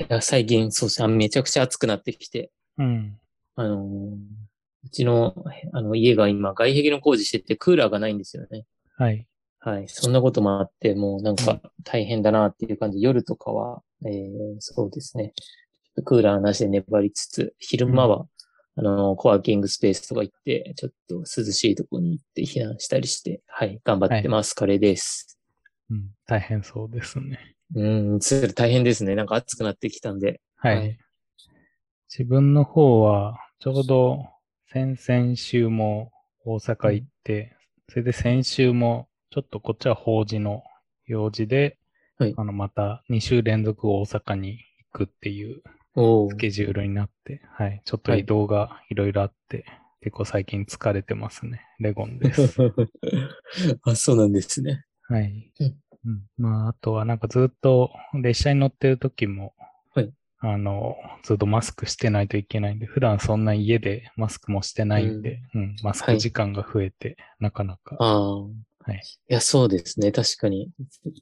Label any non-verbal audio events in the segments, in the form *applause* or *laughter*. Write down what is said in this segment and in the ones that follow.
いや、最近、そうですね、めちゃくちゃ暑くなってきて、うん。あのーうちの、あの、家が今、外壁の工事してて、クーラーがないんですよね。はい。はい。そんなこともあって、もうなんか大変だなっていう感じ。夜とかは、えー、そうですね。クーラーなしで粘りつつ、昼間は、あの、コワーキングスペースとか行って、ちょっと涼しいところに行って避難したりして、はい、頑張ってます。カレーです。うん。大変そうですね。うん、それ大変ですね。なんか暑くなってきたんで。はい。はい自分の方は、ちょうど先々週も大阪行って、それで先週も、ちょっとこっちは法事の用事で、はいあの、また2週連続大阪に行くっていうスケジュールになって、はい。ちょっと移動がいろいろあって、結構最近疲れてますね。レゴンです。*laughs* あ、そうなんですね。はい。うんうん。まあ、あとはなんかずっと列車に乗ってる時も、はいあの、ずっとマスクしてないといけないんで、普段そんな家でマスクもしてないんで、うん、マスク時間が増えて、なかなか、ああ。はい。いや、そうですね。確かに。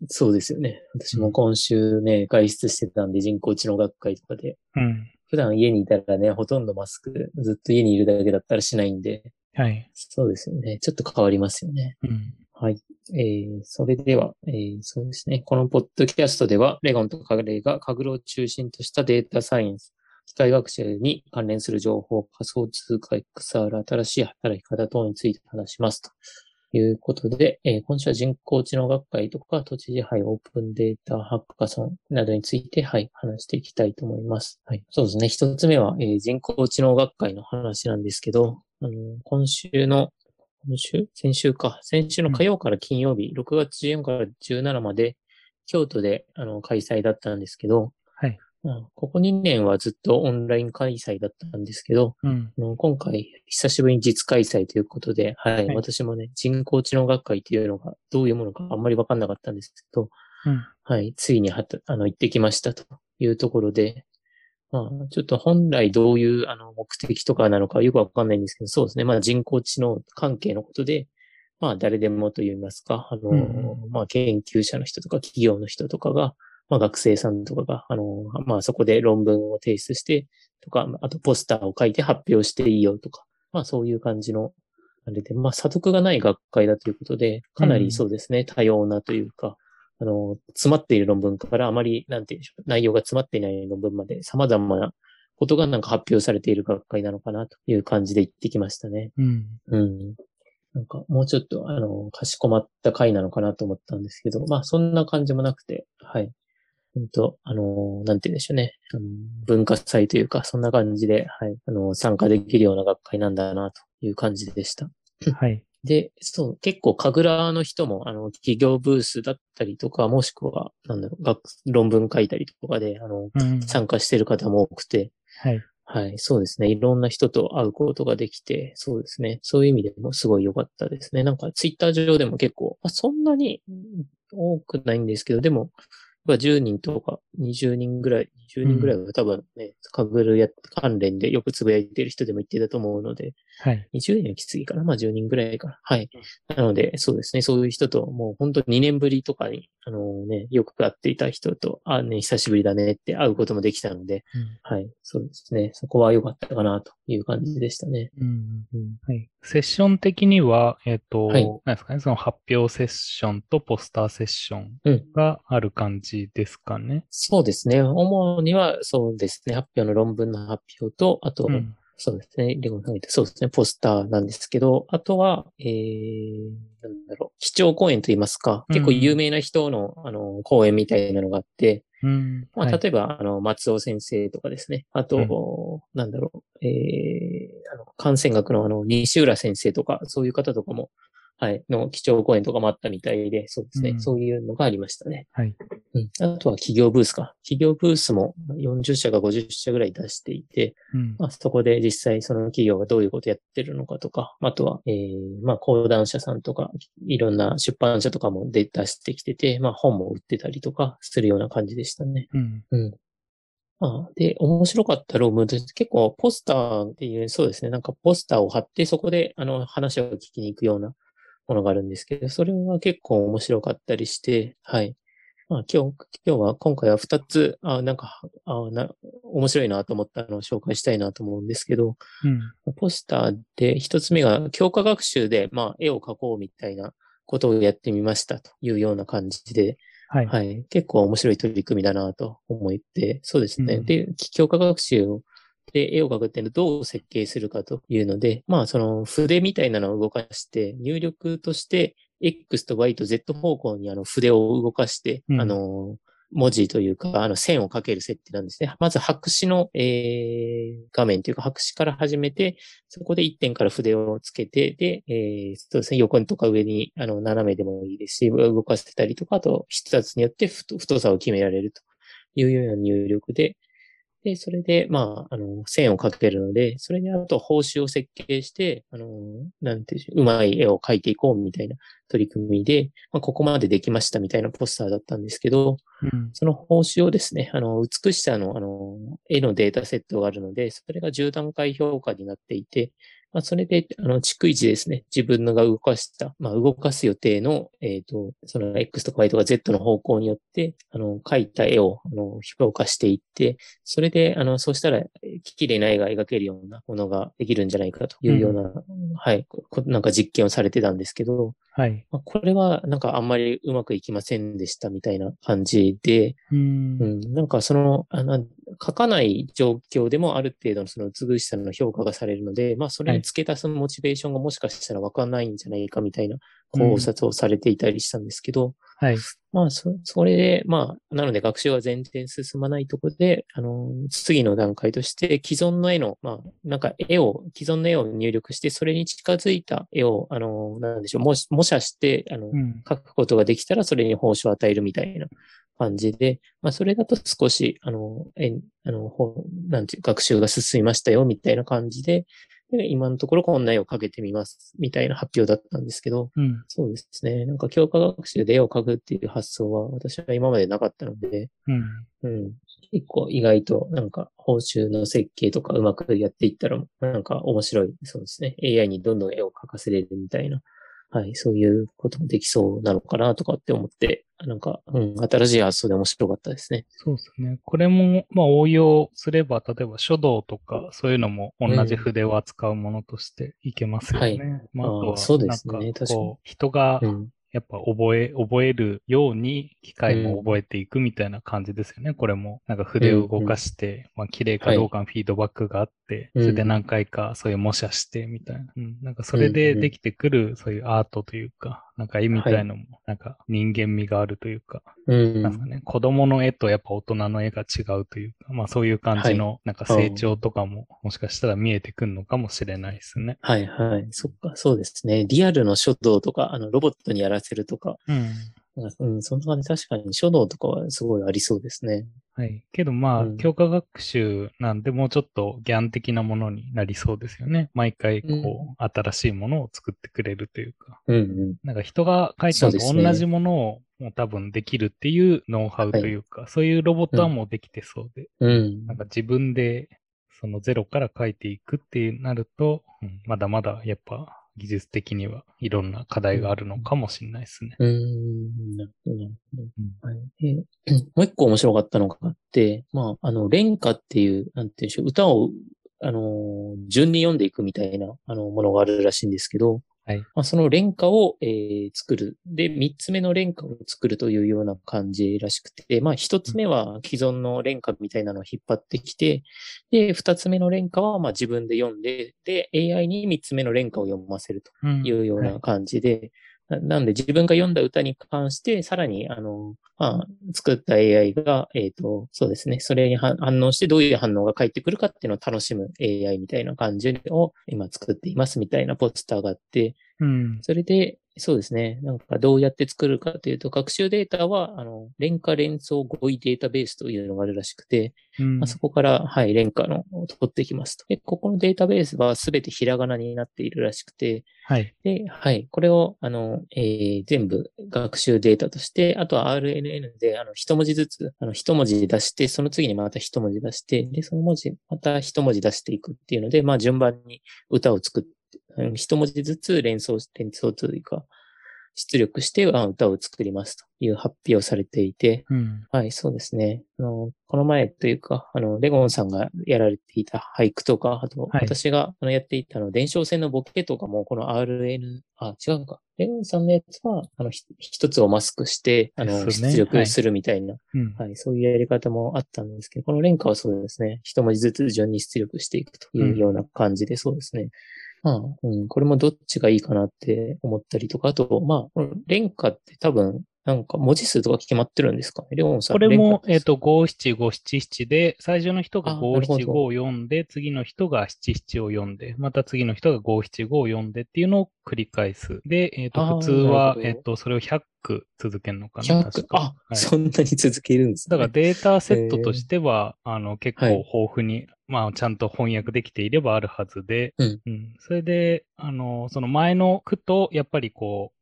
そうですよね。私も今週ね、外出してたんで、人工知能学会とかで。うん。普段家にいたらね、ほとんどマスク、ずっと家にいるだけだったらしないんで、はい。そうですよね。ちょっと変わりますよね。うん。はい。えー、それでは、えー、そうですね。このポッドキャストでは、レゴンとカグレーがカグルを中心としたデータサイエンス、機械学習に関連する情報、仮想通貨 XR、新しい働き方等について話しますということで、えー今週は人工知能学会とか、都知事杯オープンデータハッカソンなどについて、はい、話していきたいと思います。はい。そうですね。一つ目は、えー人工知能学会の話なんですけど、あの、今週の今週？先週か。先週の火曜から金曜日、6月14から17まで、京都であの開催だったんですけど、はい。うんここ2年はずっとオンライン開催だったんですけど、うん。あの今回久しぶりに実開催ということで、はい、はい私もね、人工知能学会というのがどういうものかあんまりわかんなかったんですけど、うん。はい、ついにはたあの行ってきましたというところで、まあ、ちょっと本来どういうあの目的とかなのかよくわかんないんですけど、そうですね。まあ人工知能関係のことで、まあ誰でもと言いますか、あの、うんまあ研究者の人とか企業の人とかが、まあ学生さんとかが、あの、まあそこで論文を提出して、とか、あとポスターを書いて発表していいよとか、まあそういう感じの、あれで、まあ査読がない学会だということで、かなりそうですね、多様なというか、あの、詰まっている論文からあまり、なんていうんでしょう、内容が詰まっていない論文まで様々なことがなんか発表されている学会なのかなという感じで行ってきましたね。うん。うん。なんか、もうちょっと、あの、かしこまった回なのかなと思ったんですけど、まあ、そんな感じもなくて、はい。本当あの、なんて言うんでしょうね。文化祭というか、そんな感じで、はい。あの、参加できるような学会なんだな、という感じでした。はい。で、そう、結構、神楽の人も、あの、企業ブースだったりとか、もしくは、なんだろう、学、論文書いたりとかで、あの、うん。参加してる方も多くて、はい。はい、そうですね。いろんな人と会うことができて、そうですね。そういう意味でもすごい良かったですね。なんか、ツイッター上でも結構、まあ、そんなにうん多くないんですけど、でも、やっぱ10人とか20人ぐらい、20人ぐらいは多分ね、かぐるや関連でよくつぶやいてる人でも言ってたと思うので、はい。20人はきついかな。まあ10人ぐらいかな。はい。なので、そうですね。そういう人と、もう本当に2年ぶりとかに、あのね、よく会っていた人と、あ、ね、久しぶりだねって会うこともできたので、うんはい。そうですね。そこは良かったかなという感じでしたね。うん。うん。はい。セッション的には、えっ、と、はいなんですかね、その発表セッションとポスターセッションうんがある感じですかね。そうですね。主にはそうですね。発表の論文の発表と、あと、うん。そうですね。レゴそうですね。ポスターなんですけど、あとは、えー、なんだろう。基調講演といいますか、結構有名な人の、あの、講演みたいなのがあって、うん。まあ、はい例えば、あの、松尾先生とかですね。あと、なんだろう、えー、感染学のあの、西浦先生とか、そういう方とかも、はい、の基調講演とかもあったみたいで、そうですね。うんそういうのがありましたね。はい。うん。あとは企業ブースか。企業ブースも40社が50社ぐらい出していて、うん。まあ、そこで実際その企業がどういうことやってるのかとか、あとは、えー、まあ、講談社さんとか、いろんな出版社とかも出出してきてて、まあ、本も売ってたりとかするような感じでしたね。うん。うん。まあ、で、面白かった論文として結構ポスターっていう、そうですね、なんかポスターを貼ってそこであの話を聞きに行くようなものがあるんですけど、それは結構面白かったりして、はい。まあ、今日、今日は、今回は2つ、あなんか、あな面白いなと思ったのを紹介したいなと思うんですけど、うん。ポスターで1つ目が強化学習で、まあ、絵を描こうみたいなことをやってみましたというような感じで、はい。はい。結構面白い取り組みだなと思って、そうですね。うんで、強化学習をで絵を描くっていうのをどう設計するかというので、まあその筆みたいなのを動かして、入力として X と Y と Z 方向にあの筆を動かして、うんあの、文字というか、あの線をかける設定なんですね。まず白紙の、えー画面というか白紙から始めて、そこで1点から筆をつけて、で、えーそうですね、横にとか上に、あの、斜めでもいいですし、動かせたりとか、あと、筆圧によって太太さを決められるというような入力で、で、それで、まあ、あの、線をかけるので、それであと報酬を設計して、あの、なんていううまい絵を描いていこうみたいな取り組みで、まあ、ここまでできましたみたいなポスターだったんですけど、うん。その報酬をですね、あの、美しさの、あの、絵のデータセットがあるので、それが10段階評価になっていて、まあ、それで、あの、逐一ですね、自分のが動かした、まあ、動かす予定の、えっ、と、その X とか Y とか Z の方向によって、あの、描いた絵を、あの、評価していって、それで、あの、そうしたら、えー綺麗な絵が描けるようなものができるんじゃないかというような、はい、こなんか実験をされてたんですけど、はい。まあ、これはなんかあんまりうまくいきませんでしたみたいな感じで、うんう。ん、なんかその、あの、書かない状況でもある程度のその美しさの評価がされるので、まあそれに付け足すモチベーションがもしかしたらわかんないんじゃないかみたいな考察をされていたりしたんですけど、はい。まあそ、それで、まあ、なので学習は全然進まないところで、あの、次の段階として既存の絵の、まあ、なんか絵を、既存の絵を入力して、それに近づいた絵を、あの、なんでしょう、模模写して、あの、うん。書くことができたらそれに報酬を与えるみたいな感じで、まあそれだと少し、あの、えあの、ほなんていう、学習が進みましたよみたいな感じで、で今のところこんな絵を描けてみますみたいな発表だったんですけど、うん。そうですね。なんか強化学習で絵を描くっていう発想は私は今までなかったので、うん。うん。結構意外となんか報酬の設計とかうまくやっていったらなんか面白い。そうですね。AI にどんどん絵を描かせれるみたいな。はい。そういうこともできそうなのかなとかって思って、なんか、うん、新しい発想で面白かったですね。そうですね。これも、まあ応用すれば、例えば書道とか、そういうのも同じ筆を扱うものとしていけますよね。はいまあ、あとは、そうですね確かに人がうん。やっぱ覚え、覚えるように機械も覚えていくみたいな感じですよね。これも、なんか筆を動かして、まあ綺麗かどうかのフィードバックがあって、うん。それで何回かそういう模写してみたいな。うん、なんかそれでできてくる、そういうアートというか、なんか絵みたいのも、なんか人間味があるというか、うん。なんかね、子供の絵とやっぱ大人の絵が違うというか、まあそういう感じの、なんか成長とかも、もしかしたら見えてくるのかもしれないですね。はいはい。そっか、そうですね。リアルの書道とか、あの、ロボットにやらせるとか、うん。うん、そんな感じ、確かに書道とかはすごいありそうですね。はい。けどまあ、うん強化学習なんでもうちょっとギャン的なものになりそうですよね。毎回こう、うん新しいものを作ってくれるというか。うんうん。なんか人が書いたのと同じものをもう多分できるっていうノウハウというか、そういうロボットはもうできてそうで、うんなん。か自分でそのゼロから書いていくってなると、うんまだまだやっぱ技術的にはいろんな課題があるのかもしれないですね。うーん、なるほど、なるほど。うんはい、で *clears throat* もう一個面白かったのがあって、まあ、あの、連歌っていう、なんていうんでしょう、歌を、あのー、順に読んでいくみたいな、あの、ものがあるらしいんですけど、はい。まあ、その連歌を、えー作る。で、三つ目の連歌を作るというような感じらしくて、まあ、一つ目は既存の連歌みたいなのを引っ張ってきて、で、二つ目の連歌は、まあ、自分で読んで、で、AI に三つ目の連歌を読ませると。うんいうようはな感じで、ななんで自分が読んだ歌に関して、さらに、あの、まあ、作った AI が、えっ、と、そうですね、それに反応してどういう反応が返ってくるかっていうのを楽しむ AI みたいな感じを今作っていますみたいなポスターがあって、うん。それで、そうですね。なんかどうやって作るかというと、学習データは、あの、連歌連想語彙データベースというのがあるらしくて、うんまあ、そこから、はい、連歌のを取ってきますと。で、ここのデータベースはすべてひらがなになっているらしくて、はい。で、はい。これを、あの、えー全部学習データとして、あとは RNN で、あの、一文字ずつ、あの、一文字出して、その次にまた一文字出して、で、その文字、また一文字出していくっていうので、まあ、順番に歌を作って、うん一文字ずつ連想、連想というか、出力してあ歌を作りますという発表をされていて、うん。はい、そうですね。あの、この前というか、あの、レゴンさんがやられていた俳句とか、あと、はい私があのやっていたあの、伝承線のボケとかも、この RN、あ、違うか。レゴンさんのやつは、あの、ひ一つをマスクして、あの、ね出力するみたいな、うん。はい、そういうやり方もあったんですけど、この連歌はそうですね、一文字ずつ順に出力していくというような感じで、そうですね。まあ、うん、これもどっちがいいかなって思ったりとか、あと、まあ、この連歌って多分、なんか文字数とか決まってるんですかね？レオンさん。これも、えっ、と、五七五七七で、最初の人があ五なるほど。七五を読んで、次の人が七七を読んで、また次の人が五七五を読んでっていうのを繰り返す。で、えっ、ー普通は、えっ、と、それを100句続けるのかな？100確か。あ、はい。そんなに続けるんですね。だからデータセットとしては、あの、結構はい。豊富に、まあ、ちゃんと翻訳できていればあるはずで、うん。それで、あの、その前の句と、やっぱりこう、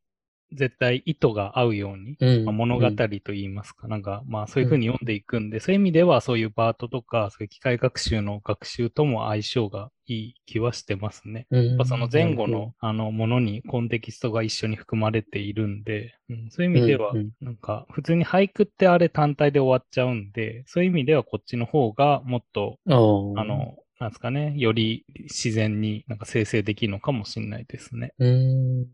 絶対意図が合うように、うんまあ、物語と言いますか、なんか、まあそういうふうに読んでいくんで、そういう意味ではそういうバートとか、そういう機械学習の学習とも相性がいい気はしてますね。うんやっぱその前後のあのものにコンテキストが一緒に含まれているんで、うん、そういう意味ではうんうん、なんか普通に俳句ってあれ単体で終わっちゃうんで、そういう意味ではこっちの方がもっと。あの、なんですかね、より自然になんか生成できるのかもしれないですね。うん。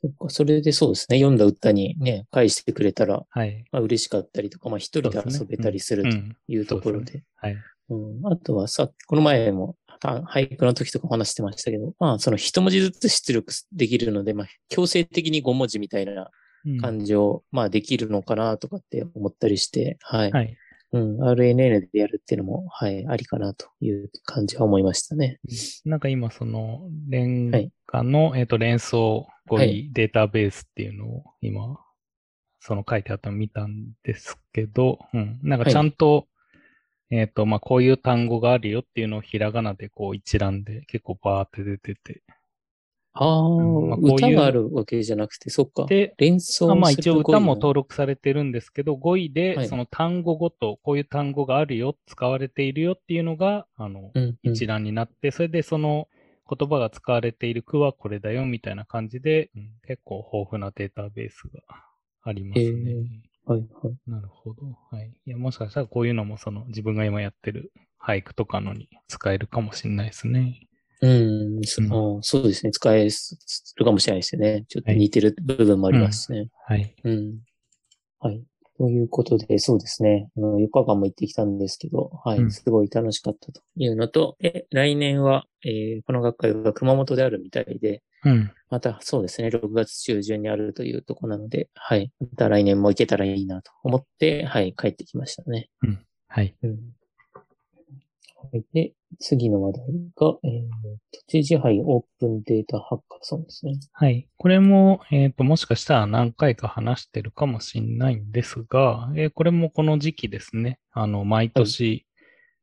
そっか、それでそうですね。読んだ歌にね、返してくれたら、はい。まあ、嬉しかったりとか、まあ一人で遊べたりするとうん。いうところで。はい。うん、あとはさ、この前もあ俳句の時とかも話してましたけど、まあその一文字ずつ出力できるので、まあ強制的に5文字みたいなうん感じを、まあできるのかなとかって思ったりして、はい。はい。うん、RNN でやるっていうのも、はい、ありかなという感じは思いましたね。なんか今、その、連歌の、えっ、と、連想語彙はいデータベースっていうのを今、その書いてあったの見たんですけど、うん。なんかちゃんと、えっ、と、まあ、こういう単語があるよっていうのをひらがなでこう一覧で結構バーって出てて。ああ、んまあこういう歌があるわけじゃなくて、そっか。で、連想あまあ一応歌も登録されてるんですけど、語彙はでいその単語ごと、こういう単語があるよ、使われているよっていうのが、あの、うんうん一覧になって、それでその言葉が使われている句はこれだよみたいな感じで、うん結構豊富なデータベースがありますね。へーはいはい。なるほど。はい。いや、もしかしたらこういうのもその自分が今やってる俳句とかのに使えるかもしれないですね。うん、そうんそうですね。使えるかもしれないですよね。ちょっと似てる部分もありますね。はい。うん。はい。ということで、そうですね。あの、4日間も行ってきたんですけど、はい。うんすごい楽しかったというのと、で、来年は、えーこの学会が熊本であるみたいで、うん。またそうですね、6月中旬にあるというところなので、はい。また来年も行けたらいいなと思って、はい、帰ってきましたね。はい。うん。はい。で、次の話題が、えー、都知事杯オープンデータハッカソンですね。はい。これも、えっ、と、もしかしたら何回か話してるかもしれないんですが、えーこれもこの時期ですね。あの、毎年、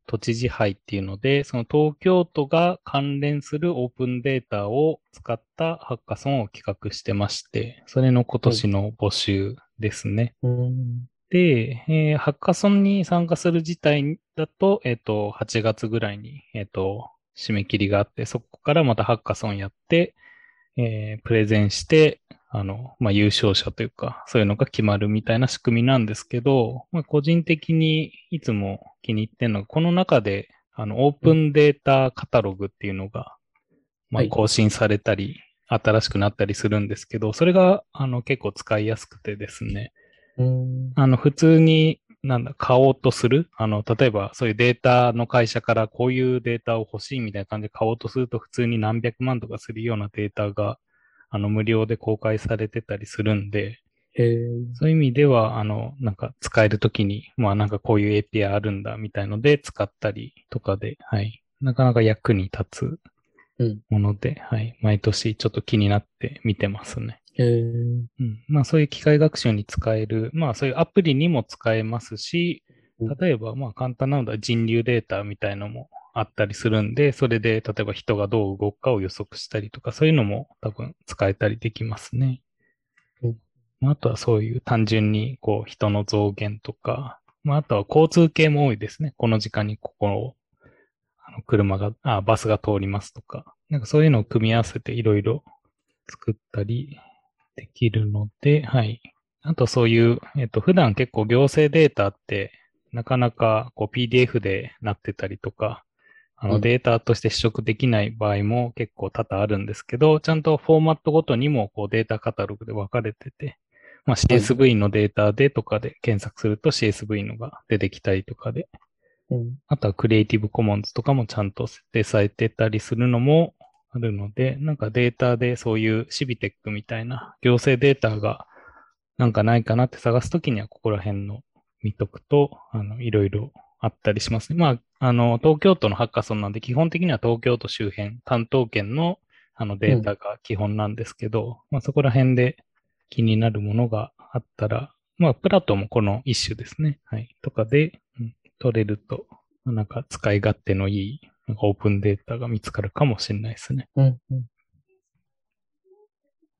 都知事杯っていうので、その東京都が関連するオープンデータを使ったハッカソンを企画してまして、それの今年の募集ですね。うん。で、えーハッカソンに参加する自体だと、えっ、と、8月ぐらいに、えっ、と、締め切りがあって、そこからまたハッカソンやって、えープレゼンして、あの、まあ、優勝者というか、そういうのが決まるみたいな仕組みなんですけど、まあ、個人的にいつも気に入ってるのが、この中で、あの、オープンデータカタログっていうのが、まあ、はい更新されたり、新しくなったりするんですけど、それが、あの、結構使いやすくてですね、うん。あの、普通に、なんだ、買おうとする？あの、例えば、そういうデータの会社からこういうデータを欲しいみたいな感じで買おうとすると、普通に何百万とかするようなデータが、あの、無料で公開されてたりするんで、そういう意味では、あの、なんか使えるときに、まあなんかこういう API あるんだみたいので使ったりとかで、はい。なかなか役に立つうんもので、はい。毎年ちょっと気になって見てますね。へーうん。まあそういう機械学習に使える、まあそういうアプリにも使えますしうん、例えばまあ簡単なのは人流データみたいのもあったりするんで、それで例えば人がどう動くかを予測したりとか、そういうのも多分使えたりできますね。うんまああとはそういう単純にこう人の増減とか、まああとは交通系も多いですね。この時間にここを、あの車が、あ、バスが通りますとか、なんかそういうのを組み合わせていろいろ作ったり、できるので、はい。あとそういう、えっと、普段結構行政データって、なかなかこう PDF でなってたりとか、あうんのデータとして取得できない場合も結構多々あるんですけど、ちゃんとフォーマットごとにもこうデータカタログで分かれてて、まあ、CSV のデータでとかで検索すると CSV のが出てきたりとかで、うん。あとはクリエイティブコモンズとかもちゃんと設定されてたりするのもあるので、なんかデータでそういうシビテックみたいな行政データがなんかないかなって探すときにはここら辺の見とくと、あの、いろいろあったりしますね。まあ、あの、東京都のハッカソンなんで基本的には東京都周辺、担当県のあのデータが基本なんですけど、まあそこら辺で気になるものがあったら、まあ、プラトもこの一種ですね。はい。とかで、うん取れると、なんか使い勝手のいい、なんかオープンデータが見つかるかもしれないですね。うん。うん。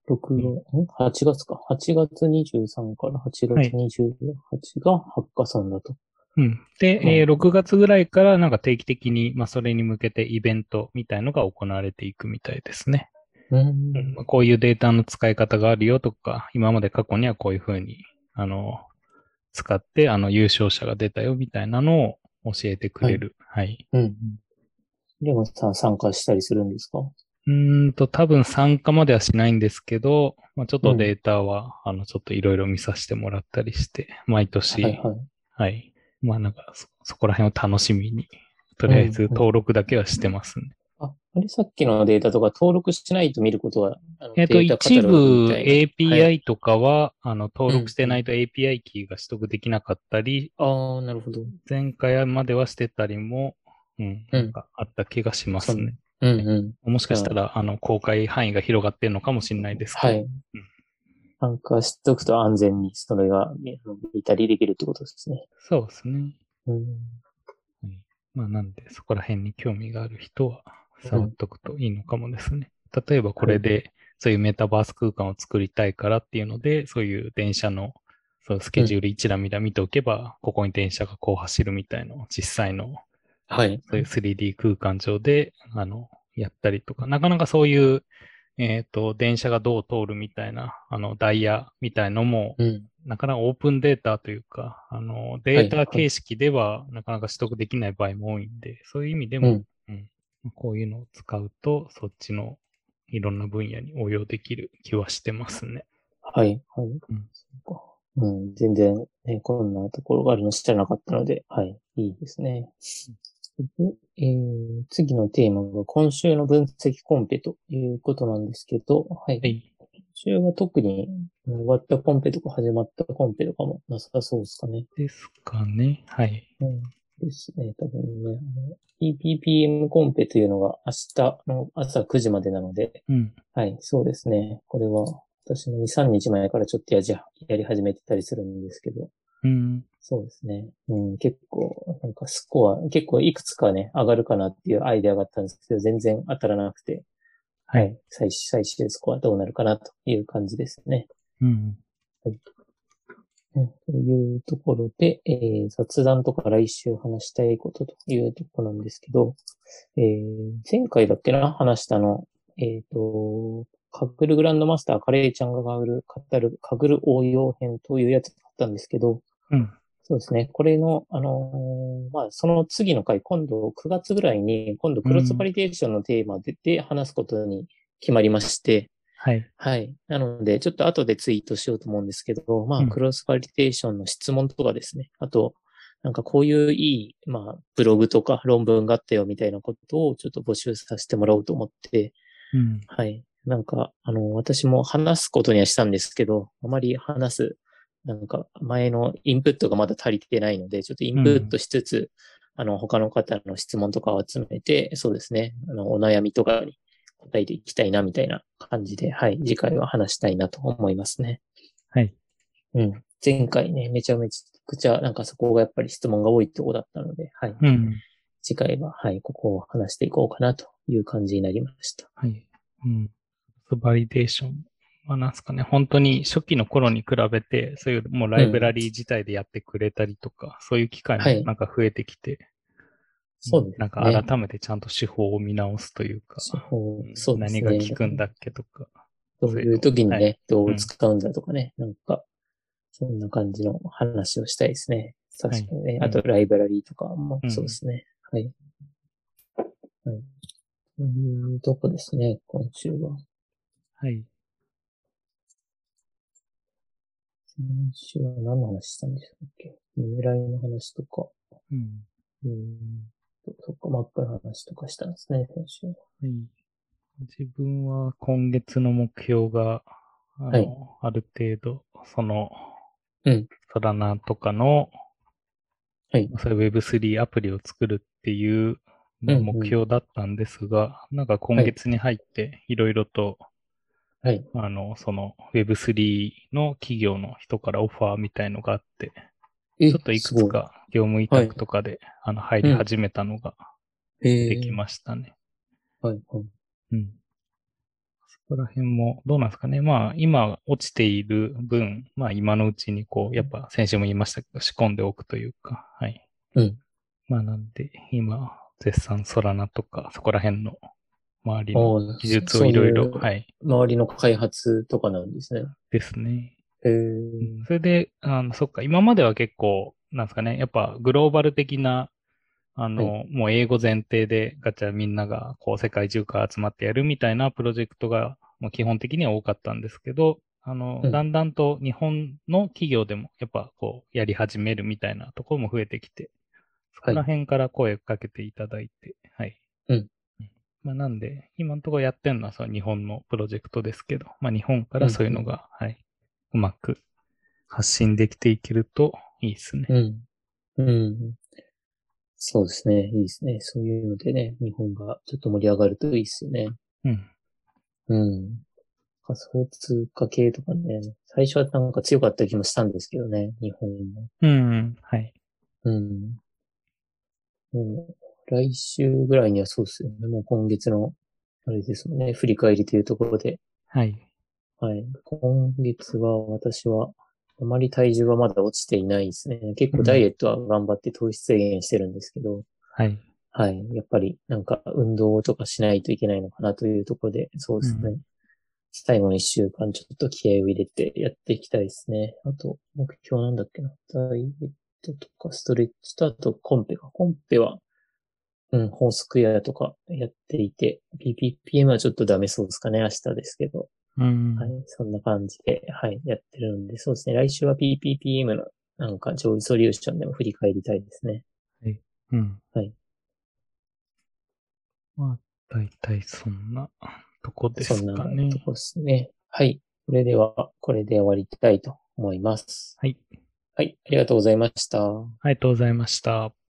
6月、ん ?8 月か。8月23から8はい月28がハッカソンだと。うん。で、うんえー6月ぐらいからなんか定期的に、まあ、それに向けてイベントみたいのが行われていくみたいですね。うんこういうデータの使い方があるよとか、今まで過去にはこういうふうに、あの、使って、あの、優勝者が出たよみたいなのを教えてくれる。はい。うん。レゴさん参加したりするんですか？うーんと、多分参加まではしないんですけど、まあ、ちょっとデータは、あの、ちょっといろいろ見させてもらったりして、毎年、はいはい。はい。まあなんかそ、そこら辺を楽しみに、とりあえずうんうん登録だけはしてますね。あ、あれさっきのデータとか登録しないと見ることは、えっ、と、一部 API とかは、あの、登録してないと API キーが取得できなかったり、ああ、なるほど。前回まではしてたりも、うん、なんかあった気がしますね。うんうん。もしかしたら、あの、公開範囲が広がってるのかもしれないですけど。はい。参加しとくと安全にそれがね見たりできるってことですね。そうですね。うん。はいまあ、なんで、そこら辺に興味がある人は、触っとくといいのかもですね。例えば、これで、そういうメタバース空間を作りたいからっていうので、そういう電車の、そうスケジュール一覧見ら見ておけば、ここに電車がこう走るみたいのを実際の、はい。そういう 3D 空間上で、あの、やったりとか、なかなかそういう、えっ、と、電車がどう通るみたいな、あの、ダイヤみたいのも、うん。なかなかオープンデータというか、あの、データ形式ではなかなか取得できない場合も多いんで、そういう意味でも、うんうんこういうのを使うと、そっちのいろんな分野に応用できる気はしてますね。はい。はい。うんそうか。うん。全然、ね、こんなところがあるの知らなかったので、はい。いいですね。えー、次のテーマが今週の分析コンペということなんですけど、はい。はい。今週は特に終わったコンペとか始まったコンペとかもなさそうですかね。ですかね。はい。うん。ですね。多分ね、あの PPPM コンペというのが明日の朝9時までなので、うん。はい、そうですね。これは私も2、3日前からちょっとやじやり始めてたりするんですけど、うん。そうですね。うん、結構、なんかスコア、結構いくつかね、上がるかなっていうアイデアがあったんですけど、全然当たらなくて、は。はいい、最最終スコアどうなるかなという感じですね。うん。うん、というところで、えー雑談とか来週話したいことというところなんですけど、えー前回だっけな？話したの、えっ、と、カグルグランドマスターカレーちゃんが語る、語る、カグル応用編というやつだったんですけど、うん。そうですね。これの、あのーまあ、その次の回、今度9月ぐらいに、今度クロスバリデーションのテーマで,、で話すことに決まりまして、はい。はい。なので、ちょっと後でツイートしようと思うんですけど、まあ、うんクロスバリデーションの質問とかですね。あと、なんかこういういい、まあ、ブログとか論文があったよみたいなことをちょっと募集させてもらおうと思って、うん。はい。なんか、あの、私も話すことにはしたんですけど、あまり話す、なんか前のインプットがまだ足りてないので、ちょっとインプットしつつ、あの、他の方の質問とかを集めて、そうですね、あの、お悩みとかに答えていきたいな、みたいな感じで、はい、次回は話したいなと思いますね。はい。うん。前回ね、めちゃめちゃくちゃ、なんかそこがやっぱり質問が多いとこだったので、はい。うん。次回は、はい、ここを話していこうかなという感じになりました。はい。うん。バリデーション。まあ、なんすかね。本当に初期の頃に比べて、そういうもうライブラリー自体でやってくれたりとか、そういう機会はいもなんか増えてきて、そうですね。なんか改めてちゃんと手法を見直すというか、そううんそうですね。何が効くんだっけとか。そういう時にね、はいどう使うんだとかね、なんか、そんな感じの話をしたいですね。確かにね。はいあと、ライブラリーとかもうんそうですね。はい。はい。というとこですね、今週は。はい。先週は何の話したんでしたっけ？狙いの話とか、うん。うーんと、そっか、マックの話とかしたんですね、先週は。はい。自分は今月の目標が、あの、はいある程度、その、うん。ソラナとかの、はい。そういう Web3 アプリを作るっていう、目標だったんですが、なんか今月に入っていろいろと、はい。あの、その Web3 の企業の人からオファーみたいのがあって、えちょっといくつか業務委託とかで、あの入り始めたのがでできましたね。はい、はい。うん。そこら辺もどうなんですかね。まあ今落ちている分、まあ今のうちにこう、やっぱ先週も言いましたけど、仕込んでおくというか、はい。うん。まあなんで、今、絶賛ソラナとか、そこら辺の周りの技術をいろいろ、はい。周りの開発とかなんですね。ですね。へえうんそれで、あの、そっか、今までは結構、なんですかね、やっぱグローバル的な、あの、もう英語前提でガチャみんながこう世界中から集まってやるみたいなプロジェクトが、もう基本的には多かったんですけど、あの、うんだんだんと日本の企業でもやっぱこうやり始めるみたいなところも増えてきて、そこら辺から声をかけていただいて、はい。うんまあなんで、今のところやってるのはその日本のプロジェクトですけど、まあ日本からそういうのが、はい、うまく発信できていけるといいですね。うん。うん。そうですね。いいですね。そういうのでね、日本がちょっと盛り上がるといいですよね。うん。うん。仮想通貨系とかね、最初はなんか強かった気もしたんですけどね、日本も。うん。はい。うん。もう、来週ぐらいにはそうですよね。もう今月の、あれですもんね、振り返りというところで。はい。はい。今月は私は、あまり体重はまだ落ちていないですね。結構ダイエットは頑張って糖質制限してるんですけど、はい。はい。やっぱりなんか運動とかしないといけないのかなというところで、そうですね。う最後の一週間ちょっと気合を入れてやっていきたいですね。あと、目標なんだっけな。ダイエットとかストレッチとあとコンペか。コンペは、うん、ホースクエアとかやっていて、PPPM はちょっとダメそうですかね。明日ですけど。うん。はい。そんな感じで、はい、やってるんで、そうですね。来週は PPPM のなんか上位ソリューションでも振り返りたいですね。うん。はい。まあ、大体そんなとこですそんなかねと。こですね。はい。それでは、これで終わりたいと思います。はい。はい。ありがとうございました。ありがとうございました。